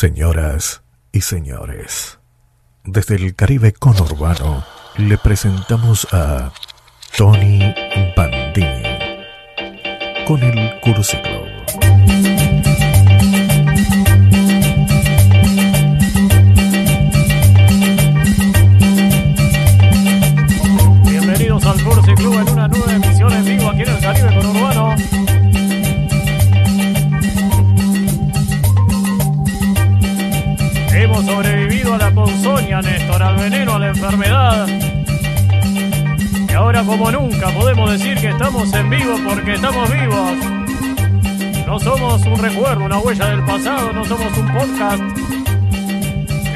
Señoras y señores, desde el Caribe conurbano le presentamos a Tony Bandini con el Club. Néstor, al veneno, a la enfermedad. Y ahora como nunca podemos decir que estamos en vivo porque estamos vivos. No somos un recuerdo, una huella del pasado, no somos un podcast.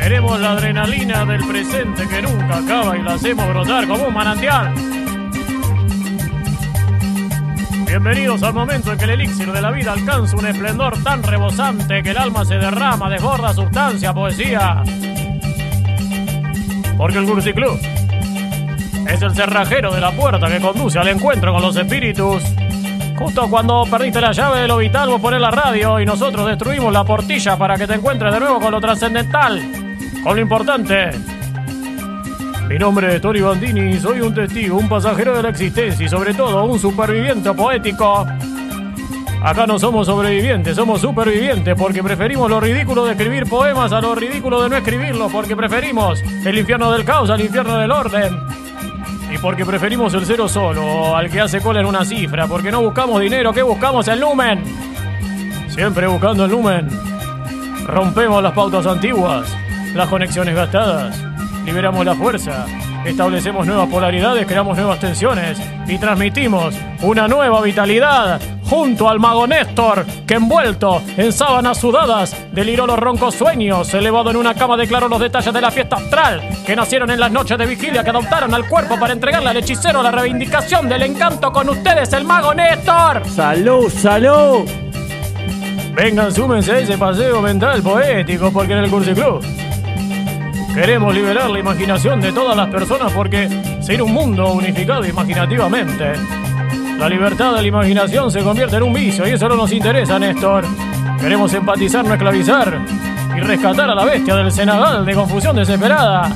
Queremos la adrenalina del presente que nunca acaba y la hacemos brotar como un manantial. Bienvenidos al momento en que el elixir de la vida alcanza un esplendor tan rebosante que el alma se derrama, desborda sustancia, poesía. Porque el Cursi Club es el cerrajero de la puerta que conduce al encuentro con los espíritus. Justo cuando perdiste la llave de lo vital, vos ponés la radio y nosotros destruimos la portilla para que te encuentres de nuevo con lo trascendental, con lo importante. Mi nombre es Tori Bandini, soy un testigo, un pasajero de la existencia y sobre todo un superviviente poético. Acá no somos sobrevivientes, somos supervivientes porque preferimos lo ridículo de escribir poemas a lo ridículo de no escribirlos, porque preferimos el infierno del caos al infierno del orden. Y porque preferimos el cero solo al que hace cola en una cifra, porque no buscamos dinero, que buscamos el lumen. Siempre buscando el lumen. Rompemos las pautas antiguas, las conexiones gastadas, liberamos la fuerza, establecemos nuevas polaridades, creamos nuevas tensiones y transmitimos una nueva vitalidad junto al mago Néstor, que envuelto en sábanas sudadas deliró los roncos sueños, elevado en una cama declaró los detalles de la fiesta astral, que nacieron en las noches de vigilia que adoptaron al cuerpo para entregarle al hechicero la reivindicación del encanto con ustedes, el mago Néstor. ¡Salud, salud! Vengan, súmense a ese paseo mental poético, porque en el Cursi Club queremos liberar la imaginación de todas las personas porque ser un mundo unificado imaginativamente. La libertad de la imaginación se convierte en un vicio y eso no nos interesa, Néstor. Queremos empatizar, no esclavizar y rescatar a la bestia del Senegal de confusión desesperada.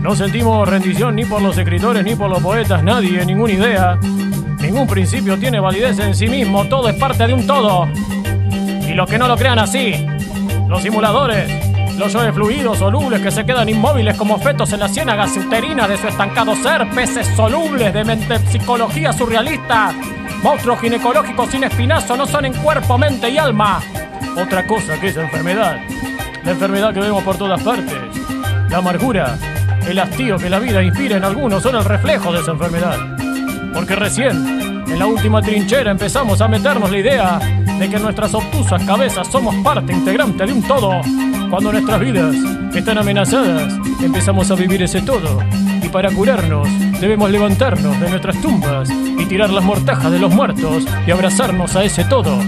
No sentimos rendición ni por los escritores ni por los poetas, nadie, ninguna idea. Ningún principio tiene validez en sí mismo, todo es parte de un todo. Y los que no lo crean así, los simuladores, los yoes fluidos solubles que se quedan inmóviles como fetos en la ciénaga uterina de su estancado ser, peces solubles de mente psicología surrealista, monstruos ginecológicos sin espinazo no son en cuerpo, mente y alma. Otra cosa que es enfermedad, la enfermedad que vemos por todas partes, la amargura, el hastío que la vida inspira en algunos son el reflejo de esa enfermedad. Porque recién, en la última trinchera, empezamos a meternos la idea de que nuestras obtusas cabezas somos parte integrante de un todo. Cuando nuestras vidas están amenazadas, empezamos a vivir ese todo. Y para curarnos, debemos levantarnos de nuestras tumbas y tirar las mortajas de los muertos y abrazarnos a ese todo.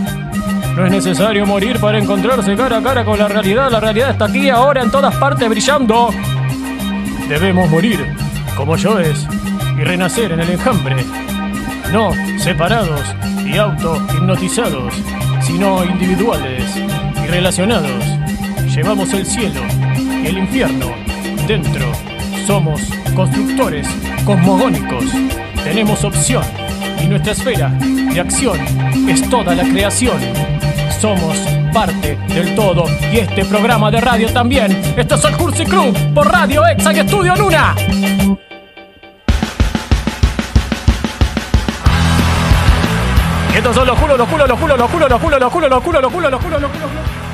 No es necesario morir para encontrarse cara a cara con la realidad. La realidad está aquí, ahora, en todas partes, brillando. Debemos morir, como yo es, y renacer en el enjambre. No separados y auto-hipnotizados, sino individuales y relacionados. Llevamos el cielo el infierno dentro. Somos constructores cosmogónicos. Tenemos opción y nuestra esfera de acción es toda la creación. Somos parte del todo y este programa de radio también. Esto es el Cursi Club por Radio Exa y Estudio Luna. Estos son los culos, los culos, los culos, los culos, los culos, los culos, los culos, los culos, los culos,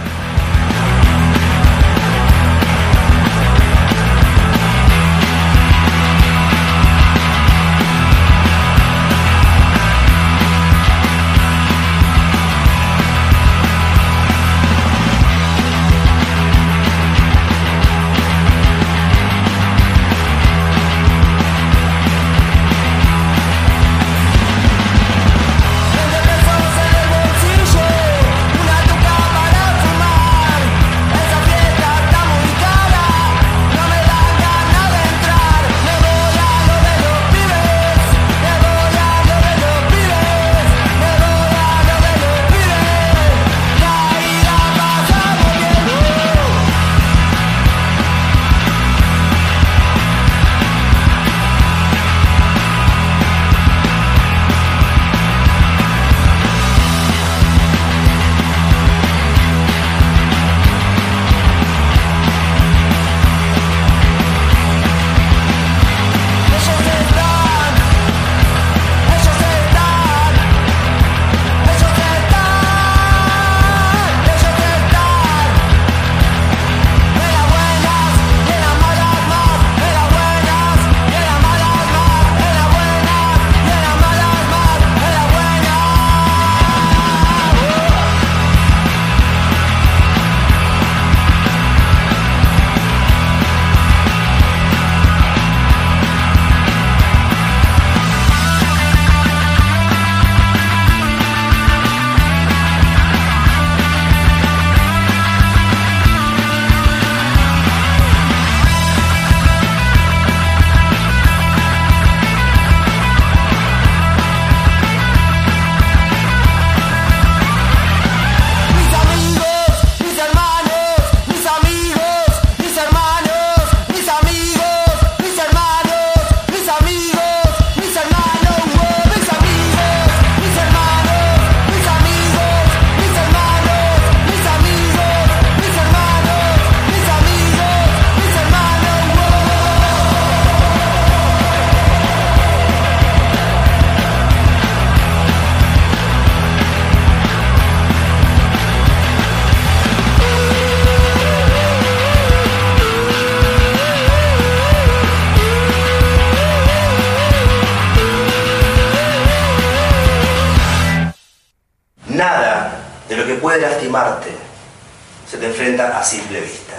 vista.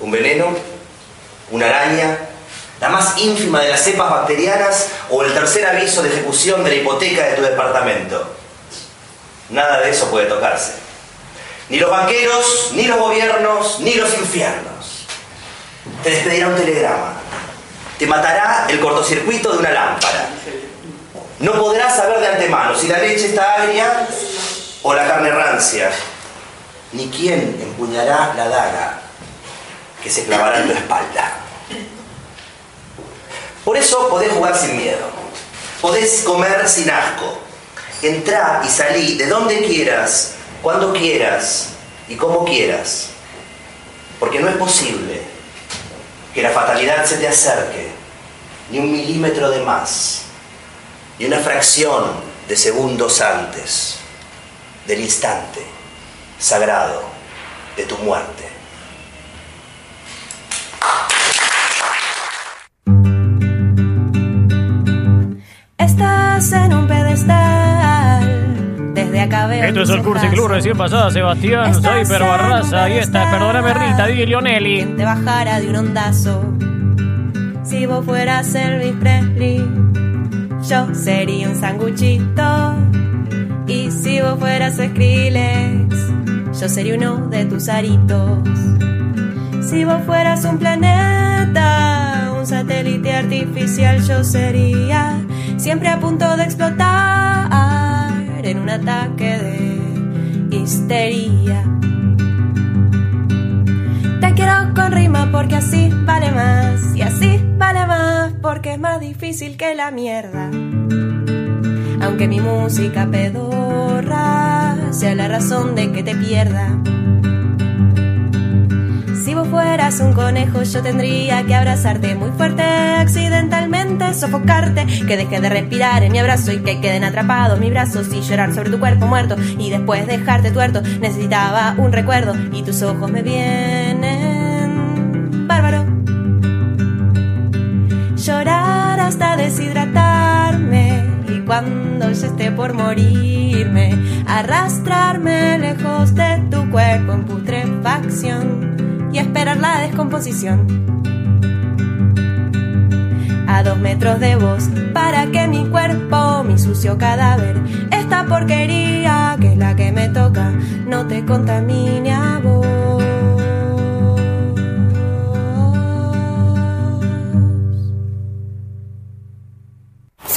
Un veneno, una araña, la más ínfima de las cepas bacterianas o el tercer aviso de ejecución de la hipoteca de tu departamento. Nada de eso puede tocarse. Ni los banqueros, ni los gobiernos, ni los infiernos. Te despedirá un telegrama. Te matará el cortocircuito de una lámpara. No podrás saber de antemano si la leche está agria o la carne rancia, ni quién empuñará la daga que se clavará en tu espalda. Por eso podés jugar sin miedo, podés comer sin asco, entrar y salir de donde quieras, cuando quieras y como quieras, porque no es posible que la fatalidad se te acerque ni un milímetro de más, ni una fracción de segundos antes del instante sagrado de tu muerte. Estás en un pedestal. Desde acá veo Esto es el Cursi hojas. Club recién pasada, Sebastián, Estás soy Per en un Barraza y esta es pedestal. Perdóname Rita, Di Lionelli. Quien te bajara de un ondazo. Si vos fueras Elvis Presley, yo sería un sanguchito. Y si vos fueras Skrillex, yo sería uno de tus aritos. Si vos fueras un planeta, un satélite artificial, yo sería siempre a punto de explotar en un ataque de histeria. Te quiero con rima porque así vale más. Y así vale más porque es más difícil que la mierda. Aunque mi música pedorra sea la razón de que te pierda. Si vos fueras un conejo, yo tendría que abrazarte muy fuerte, accidentalmente sofocarte, que dejes de respirar en mi abrazo y que queden atrapados mis brazos y llorar sobre tu cuerpo muerto y después dejarte tuerto. Necesitaba un recuerdo y tus ojos me vienen cuando yo esté por morirme, arrastrarme lejos de tu cuerpo en putrefacción y esperar la descomposición. A dos metros de vos, para que mi cuerpo, mi sucio cadáver, esta porquería que es la que me toca, no te contamine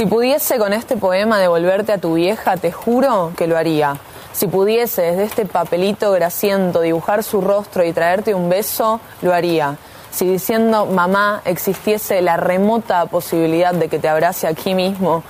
Si pudiese con este poema devolverte a tu vieja, te juro que lo haría. Si pudiese desde este papelito grasiento dibujar su rostro y traerte un beso, lo haría. Si diciendo mamá existiese la remota posibilidad de que te abrace aquí mismo,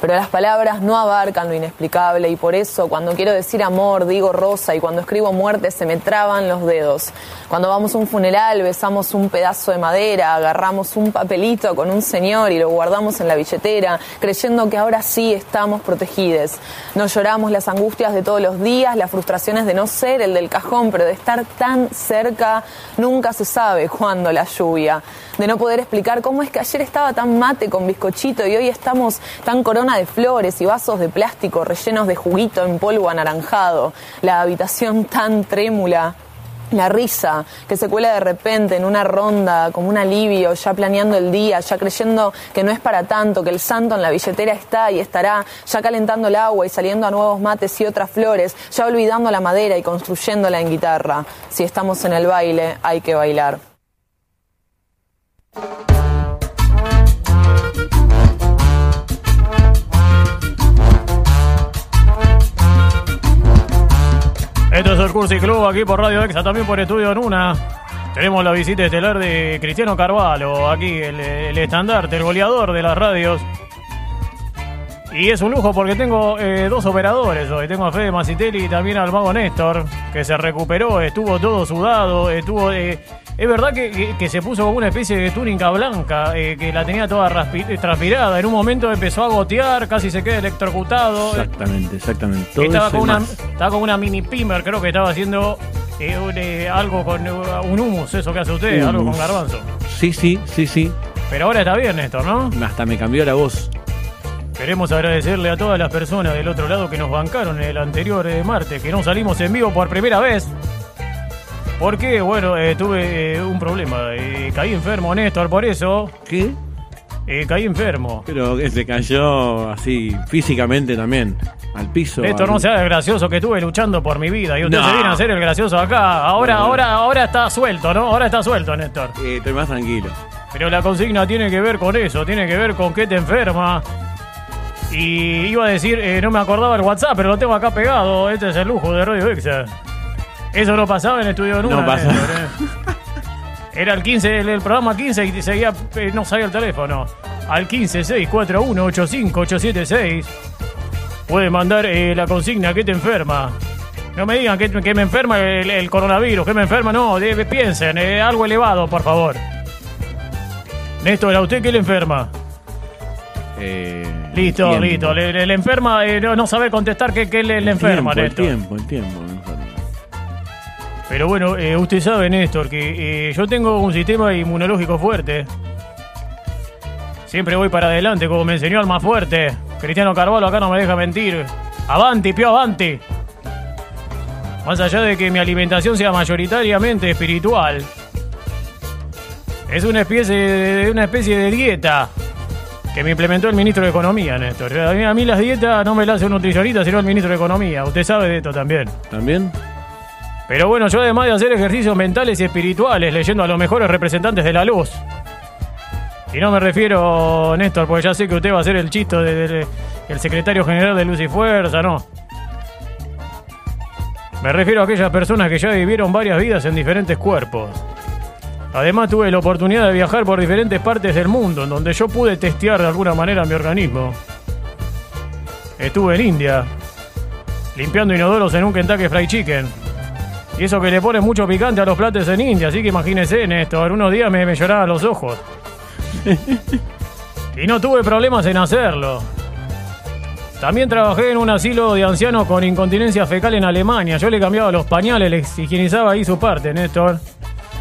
pero las palabras no abarcan lo inexplicable y por eso cuando quiero decir amor digo rosa y cuando escribo muerte se me traban los dedos. Cuando vamos a un funeral besamos un pedazo de madera, agarramos un papelito con un señor y lo guardamos en la billetera, creyendo que ahora sí estamos protegidos. No lloramos las angustias de todos los días, las frustraciones de no ser el del cajón, pero de estar tan cerca, nunca se sabe cuándo la lluvia. De no poder explicar cómo es que ayer estaba tan mate con bizcochito y hoy estamos tan corona de flores y vasos de plástico rellenos de juguito en polvo anaranjado. La habitación tan trémula. La risa que se cuela de repente en una ronda, como un alivio, ya planeando el día, ya creyendo que no es para tanto, que el santo en la billetera está y estará, ya calentando el agua y saliendo a nuevos mates y otras flores, ya olvidando la madera y construyéndola en guitarra. Si estamos en el baile, hay que bailar. Esto es el Cursi Club aquí por Radio Exa, también por Estudio Nuna. Tenemos la visita estelar de Cristiano Carvalho, aquí el, el estandarte, el goleador de las radios. Y es un lujo porque tengo eh, dos operadores hoy. Tengo a Fede Macitelli y también al mago Néstor, que se recuperó, estuvo todo sudado, estuvo... eh, es verdad que, que- que se puso como una especie de túnica blanca, eh, que la tenía toda transpirada. En un momento empezó a gotear, casi se queda electrocutado. Exactamente, exactamente. Todo estaba, con una, estaba con una mini pimer, creo que estaba haciendo eh, un, eh, algo con un humus, eso que hace usted, algo con garbanzo. Sí, sí, sí, sí. Pero ahora está bien, Néstor, ¿no? Hasta me cambió la voz. Queremos agradecerle a todas las personas del otro lado que nos bancaron el anterior eh, martes, que no salimos en vivo por primera vez. Porque, bueno, eh, tuve eh, un problema. eh, caí enfermo, Néstor, por eso. ¿Qué? caí enfermo. Pero que se cayó así físicamente también, al piso. Néstor, al- no sea el gracioso que estuve luchando por mi vida. Y usted No. se viene a hacer el gracioso acá. Ahora, ahora, ahora está suelto, ¿no? Ahora está suelto, Néstor. Estoy más tranquilo. Pero la consigna tiene que ver con eso, tiene que ver con que te enferma. Y iba a decir, eh, no me acordaba el WhatsApp, pero lo tengo acá pegado. Este es el lujo de Radio Exa. Eso no pasaba en Estudio Luna. No pasa. Néstor, eh. Era el 15, el, el programa 15 y seguía, eh, no sabía el teléfono. Al 15 641 85876 Puede mandar eh, la consigna que te enferma. No me digan que, que me enferma el, el coronavirus, que me enferma, no, de- piensen, eh, algo elevado, por favor. Néstor, ¿a usted qué le enferma? Eh, Listo, listo. Le, le- le enferma, eh, no, no sabe contestar qué, qué le, le enferma, el Néstor. tiempo, el tiempo, enferma. Pero bueno, eh, usted sabe, Néstor, que eh, yo tengo un sistema inmunológico fuerte. Siempre voy para adelante, como me enseñó el más fuerte. Cristiano Carvalho acá no me deja mentir. Avanti, pio, avanti. Más allá de que mi alimentación sea mayoritariamente espiritual. Es una especie de, una especie de dieta que me implementó el ministro de Economía, Néstor. A mí, a mí las dietas no me las hace un nutricionista, sino el ministro de Economía. Usted sabe de esto también. ¿También? Pero bueno, yo además de hacer ejercicios mentales y espirituales, leyendo a los mejores representantes de la luz. Y no me refiero, Néstor, porque ya sé que usted va a ser el chisto del secretario general de Luz y Fuerza, no. Me refiero a aquellas personas que ya vivieron varias vidas en diferentes cuerpos. Además tuve la oportunidad de viajar por diferentes partes del mundo, en donde yo pude testear de alguna manera mi organismo. Estuve en India, limpiando inodoros en un Kentucky Fried Chicken. Y eso que le pone mucho picante a los platos en India, así que imagínese, Néstor, unos días me, me lloraban los ojos. y no tuve problemas en hacerlo. También trabajé en un asilo de ancianos con incontinencia fecal en Alemania. Yo le cambiaba los pañales, les higienizaba ahí su parte, Néstor.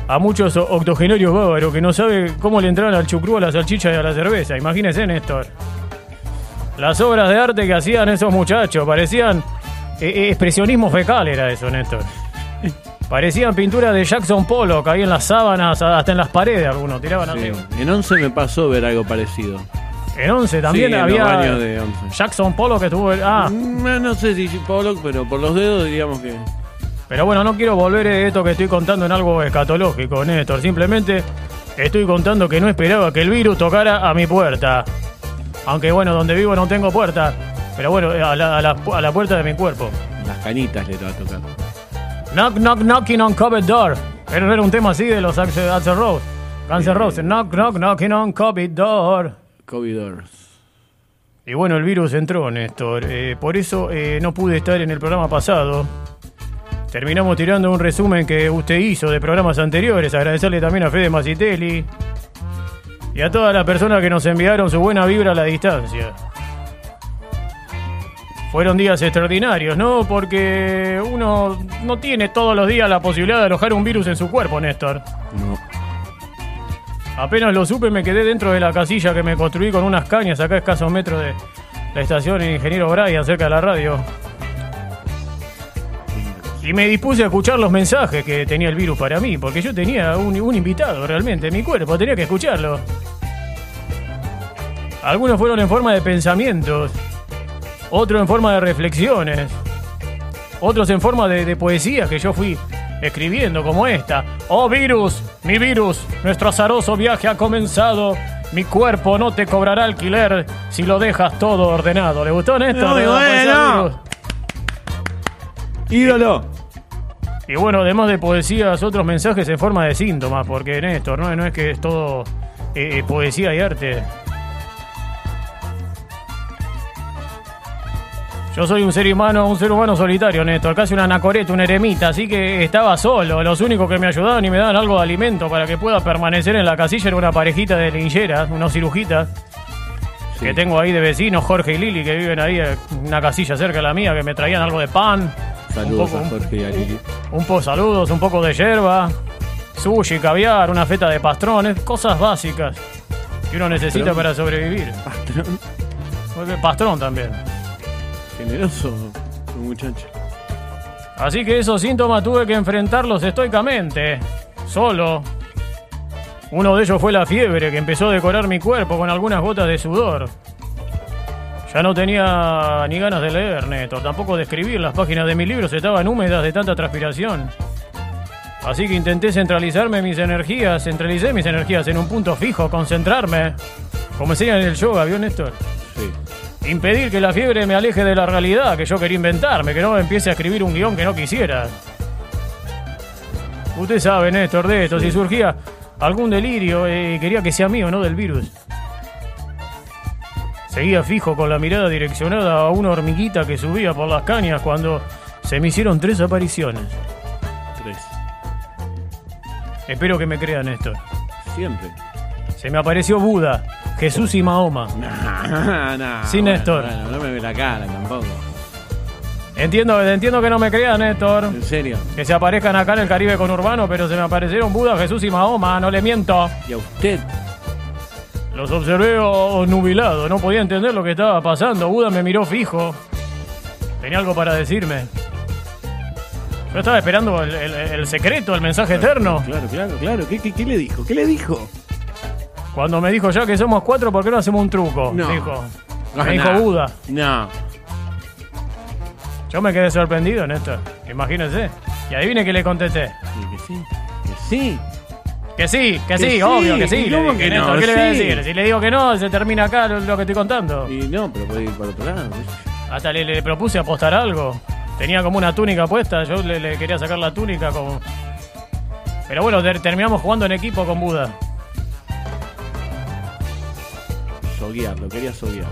A muchos octogenarios bávaros que no sabe cómo le entraron al chucrú, a la salchicha y a la cerveza. Imagínese, Néstor. Las obras de arte que hacían esos muchachos parecían eh, eh, expresionismo fecal, era eso, Néstor. Parecían pinturas de Jackson Pollock ahí en las sábanas, hasta en las paredes algunos, tiraban Sí. así. En 11 me pasó ver algo parecido. En 11 también Sí, en había los baños de 11. Jackson Pollock que estuvo... Ah, Mm, No sé si Pollock, pero por los dedos diríamos que... pero bueno, no quiero volver esto que estoy contando en algo escatológico, Néstor. Simplemente estoy contando que no esperaba que el virus tocara a mi puerta. Aunque bueno, donde vivo no tengo puerta. Pero bueno, a la, a la- a la puerta de mi cuerpo. Las canitas le va a tocar. Knock, knock, knocking on covered door. Era era un tema así de los Axel Rose. Guns N' Roses. Knock, knock, knocking on covered door. COVID doors. Y bueno, el virus entró, Néstor. Eh, por eso eh, no pude estar en el programa pasado. Terminamos tirando un resumen que usted hizo de programas anteriores. Agradecerle también a Fede Macitelli. Y a todas las personas que nos enviaron su buena vibra a la distancia. Fueron días extraordinarios, ¿no? Porque uno no tiene todos los días la posibilidad de alojar un virus en su cuerpo, Néstor. No. Apenas lo supe, me quedé dentro de la casilla que me construí con unas cañas acá a escasos metros de la estación Ingeniero Brian, cerca de la radio. Y me dispuse a escuchar los mensajes que tenía el virus para mí, porque yo tenía un, un invitado realmente en mi cuerpo, tenía que escucharlo. Algunos fueron en forma de pensamientos, otros en forma de reflexiones, otros en forma de, de poesías que yo fui escribiendo, como esta. Oh virus, mi virus, nuestro azaroso viaje ha comenzado. Mi cuerpo no te cobrará alquiler si lo dejas todo ordenado. ¿Le gustó, Néstor? Muy ¿Le gustó ese bueno. ¡Ídolo! Y bueno, además de poesías, otros mensajes en forma de síntomas, porque Néstor, no, no es que es todo eh, eh, poesía y arte. Yo soy un ser humano, un ser humano solitario, Néstor, casi un anacoreta, un eremita, así que estaba solo. Los únicos que me ayudaban y me daban algo de alimento para que pueda permanecer en la casilla era una parejita de lincheras, unos cirujitas, Sí. que tengo ahí de vecinos, Jorge y Lili, que viven ahí en una casilla cerca de la mía, que me traían algo de pan. Saludos un a poco, Jorge y a Lili. un poco saludos, un poco de yerba, sushi, caviar, una feta de pastrón, es cosas básicas que uno necesita Pastrón. para sobrevivir. Pastrón. Pastrón también. Generoso, muchacho. Así que esos síntomas tuve que enfrentarlos estoicamente, solo. Uno de ellos fue la fiebre que empezó a decorar mi cuerpo con algunas gotas de sudor. Ya no tenía ni ganas de leer, Neto, tampoco de escribir. Las páginas de mis libros estaban húmedas de tanta transpiración. Así que intenté centralizarme mis energías, centralicé mis energías en un punto fijo, concentrarme. Como enseñan en el yoga, ¿vio, Néstor? Sí. Impedir que la fiebre me aleje de la realidad que yo quería inventarme, que no empiece a escribir un guion que no quisiera. Usted sabe, Néstor, de esto, si surgía algún delirio, eh, quería que sea mío, no del virus. Seguía fijo con la mirada direccionada a una hormiguita que subía por las cañas cuando se me hicieron tres apariciones. Tres. Espero que me crean, Néstor. Siempre. Se me apareció Buda, Jesús y Mahoma. Nah, nah, bueno, Néstor. Bueno, no me ve la cara tampoco. Entiendo, entiendo que no me crean, Néstor. En serio. Que se aparezcan acá en el Caribe conurbano, pero se me aparecieron Buda, Jesús y Mahoma, no le miento. Y a usted. Los observé nubilado, no podía entender lo que estaba pasando. Buda me miró fijo. Tenía algo para decirme. Yo estaba esperando el, el- el secreto, el mensaje eterno. Claro, claro, claro. ¿Qué, qué, qué le dijo? ¿Qué le dijo? Cuando me dijo ya que somos cuatro, ¿por qué no hacemos un truco? No. Dijo. No, Me dijo. Buda. No. Yo me quedé sorprendido, Néstor. Imagínense. Y adivine que le contesté. Y que sí. Que sí. Que sí, que, sí, obvio que sí. ¿y le cómo que no? ¿Qué le voy a decir? Si le digo que no, se termina acá lo, lo que estoy contando. Y no, pero puede ir para otro lado. Hasta le, le propuse apostar algo. Tenía como una túnica puesta, yo le, le quería sacar la túnica como... Pero bueno, ter- terminamos jugando en equipo con Buda. Soguear, lo quería soguear.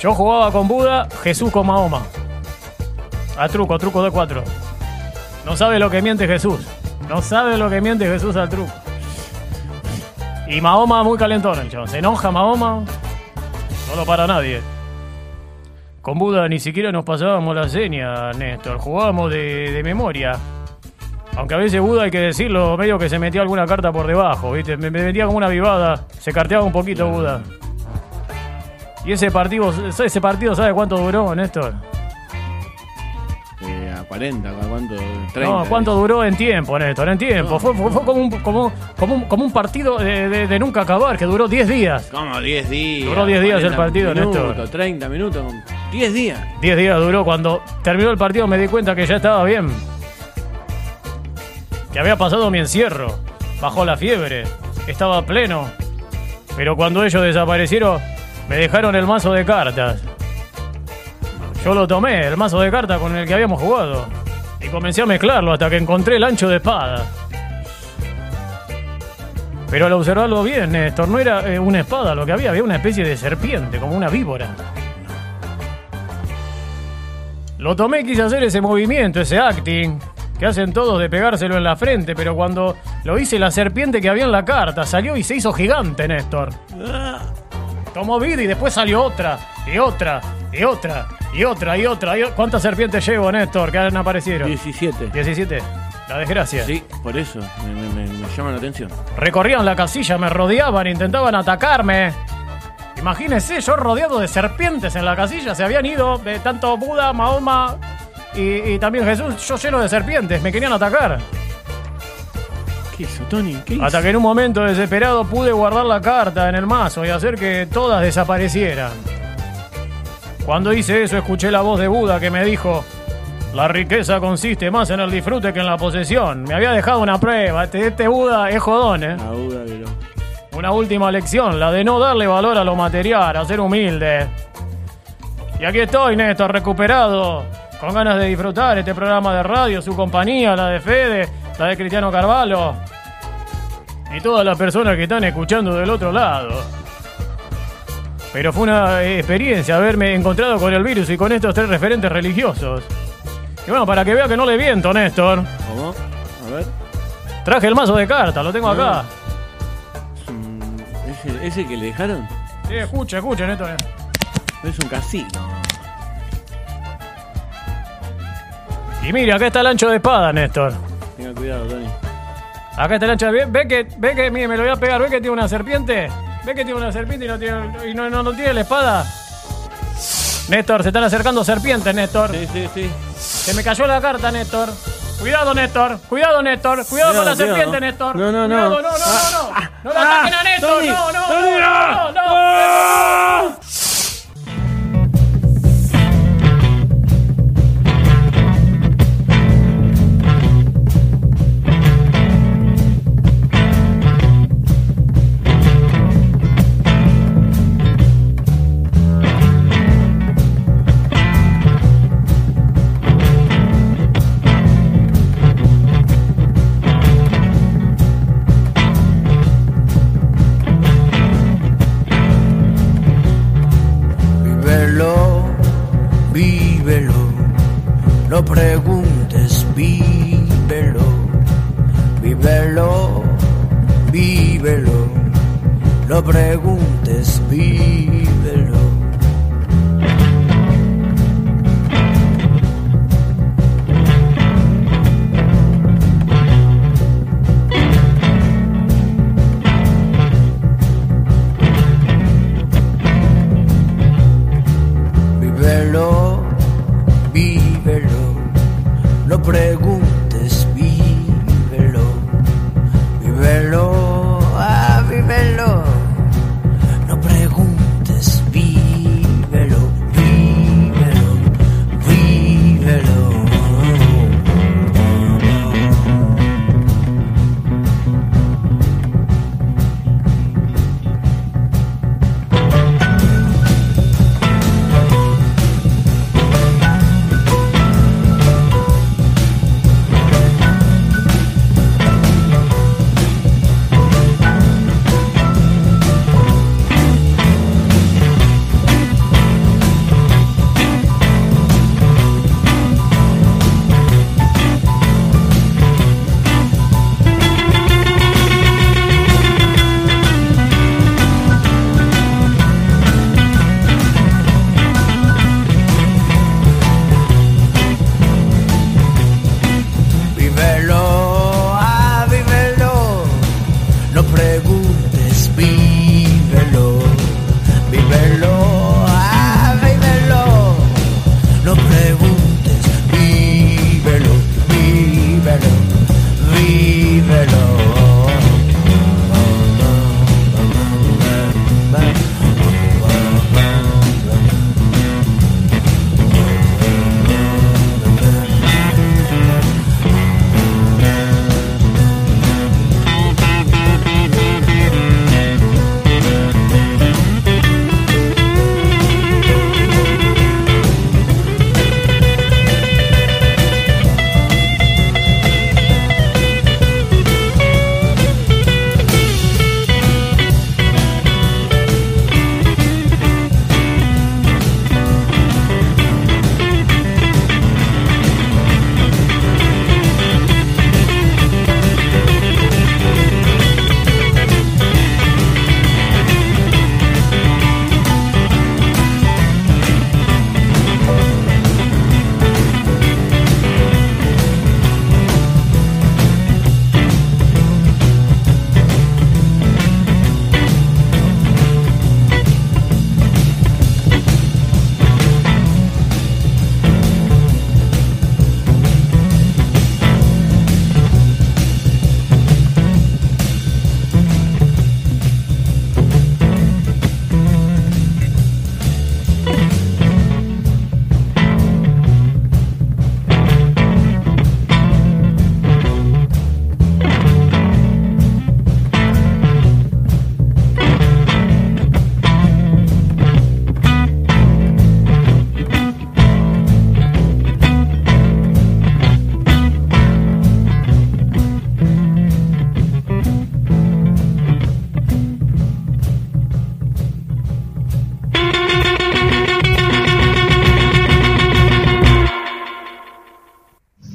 Yo jugaba con Buda, Jesús con Mahoma. A truco, truco de cuatro. No sabe lo que miente Jesús. No sabe lo que miente Jesús al truco. Y Mahoma muy calentón el chabón. Se enoja Mahoma. No lo para nadie. Con Buda ni siquiera nos pasábamos la seña, Néstor. Jugábamos de, de memoria. Aunque a veces Buda, hay que decirlo, medio que se metía alguna carta por debajo, ¿viste? Me, me metía como una vivada. Se carteaba un poquito Buda. Y ese partido, ese partido, ¿sabe cuánto duró, Néstor? Eh, a 40, ¿a cuánto? 30. No, ¿cuánto duró en tiempo, Néstor? En tiempo. Fue, fue- fue como, un, como, como, un, como un partido de, de- de nunca acabar, que duró 10 días. ¿Cómo? 10 días. Duró 10 días el 40 partido, minutos, Néstor. 30 minutos. 10 días. 10 días duró. Cuando terminó el partido me di cuenta que ya estaba bien. Que había pasado mi encierro. Bajó la fiebre. Estaba pleno. Pero cuando ellos desaparecieron, me dejaron el mazo de cartas. Yo lo tomé, el mazo de cartas con el que habíamos jugado. Y comencé a mezclarlo hasta que encontré el ancho de espada. Pero al observarlo bien, Néstor, no era eh, una espada lo que había, había una especie de serpiente, como una víbora. Lo tomé y quise hacer ese movimiento, ese acting, que hacen todos de pegárselo en la frente, pero cuando lo hice, la serpiente que había en la carta salió y se hizo gigante, Néstor. Tomó vida y después salió otra, y otra, y otra, y otra, y otra. y ¿Cuántas serpientes llevo, Néstor, que han aparecido? 17. 17. La desgracia. Sí, por eso me, me- me- me llama la atención. Recorrían la casilla, me rodeaban, intentaban atacarme. Imagínense, yo rodeado de serpientes en la casilla, se habían ido de tanto Buda, Mahoma y, y también Jesús, yo lleno de serpientes, me querían atacar. ¿Qué hizo, Tony? ¿Qué hizo? Hasta que en un momento desesperado pude guardar la carta en el mazo y hacer que todas desaparecieran. Cuando hice eso escuché la voz de Buda que me dijo, la riqueza consiste más en el disfrute que en la posesión. Me había dejado una prueba, este, este Buda es jodón, ¿eh? La duda, pero... Una última lección, la de no darle valor a lo material, a ser humilde. Y aquí estoy, Néstor, recuperado, con ganas de disfrutar este programa de radio, su compañía, la de Fede, la de Cristiano Carvalho. Y todas las personas que están escuchando del otro lado. Pero fue una experiencia haberme encontrado con el virus y con estos tres referentes religiosos. Y bueno, para que vea que no le viento, Néstor, ¿Cómo? A ver. traje el mazo de cartas, lo tengo acá. Es un- ¿Ese, ese que le dejaron? Sí, escucha, escucha, Néstor. Es un casino. Y mira, acá está el ancho de espada, Néstor. Tenga cuidado, Tony. Acá está el ancho ve, ve que, ve que, mire, me lo voy a pegar, ve que tiene una serpiente. Ve que tiene una serpiente y no tiene, y no, no, no tiene la espada. Néstor, se están acercando serpientes, Néstor. Sí, sí, sí. Se me cayó la carta, Néstor. Cuidado, Néstor. Cuidado, Néstor. Cuidado con la serpiente. Néstor. No, no, no. No, no, no, no. No la ataquen a Néstor. No, no, no, no, vívelo, no preguntes, vívelo.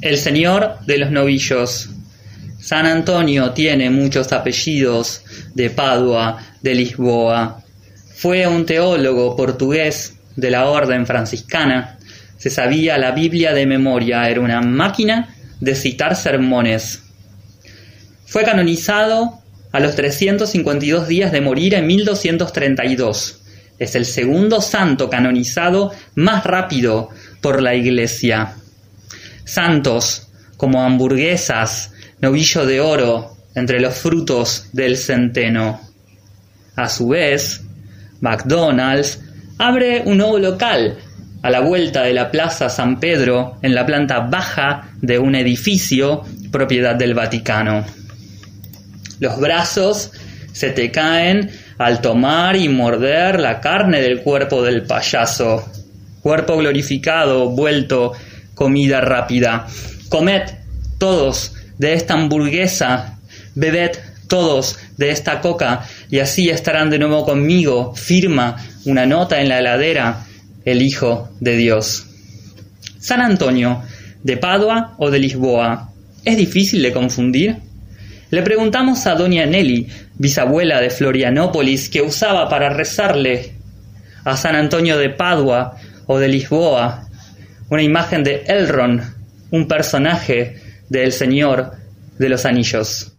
El señor de los novillos. San Antonio tiene muchos apellidos de Padua, de Lisboa. Fue un teólogo portugués de la orden franciscana. Se sabía la Biblia de memoria, era una máquina de citar sermones. Fue canonizado a los 352 días de morir en 1232. Es el segundo santo canonizado más rápido por la Iglesia. Santos como hamburguesas, novillo de oro entre los frutos del centeno. A su vez, McDonald's abre un nuevo local a la vuelta de la Plaza San Pedro en la planta baja de un edificio propiedad del Vaticano. Los brazos se te caen al tomar y morder la carne del cuerpo del payaso. Cuerpo glorificado, vuelto, comida rápida. Comed todos de esta hamburguesa, bebed todos de esta coca, y así estarán de nuevo conmigo. Firma una nota en la heladera, el Hijo de Dios. San Antonio, de Padua o de Lisboa, ¿es difícil de confundir? Le preguntamos a doña Nelly, bisabuela de Florianópolis, que usaba para rezarle a San Antonio de Padua o de Lisboa una imagen de Elrond, un personaje del Señor de los Anillos.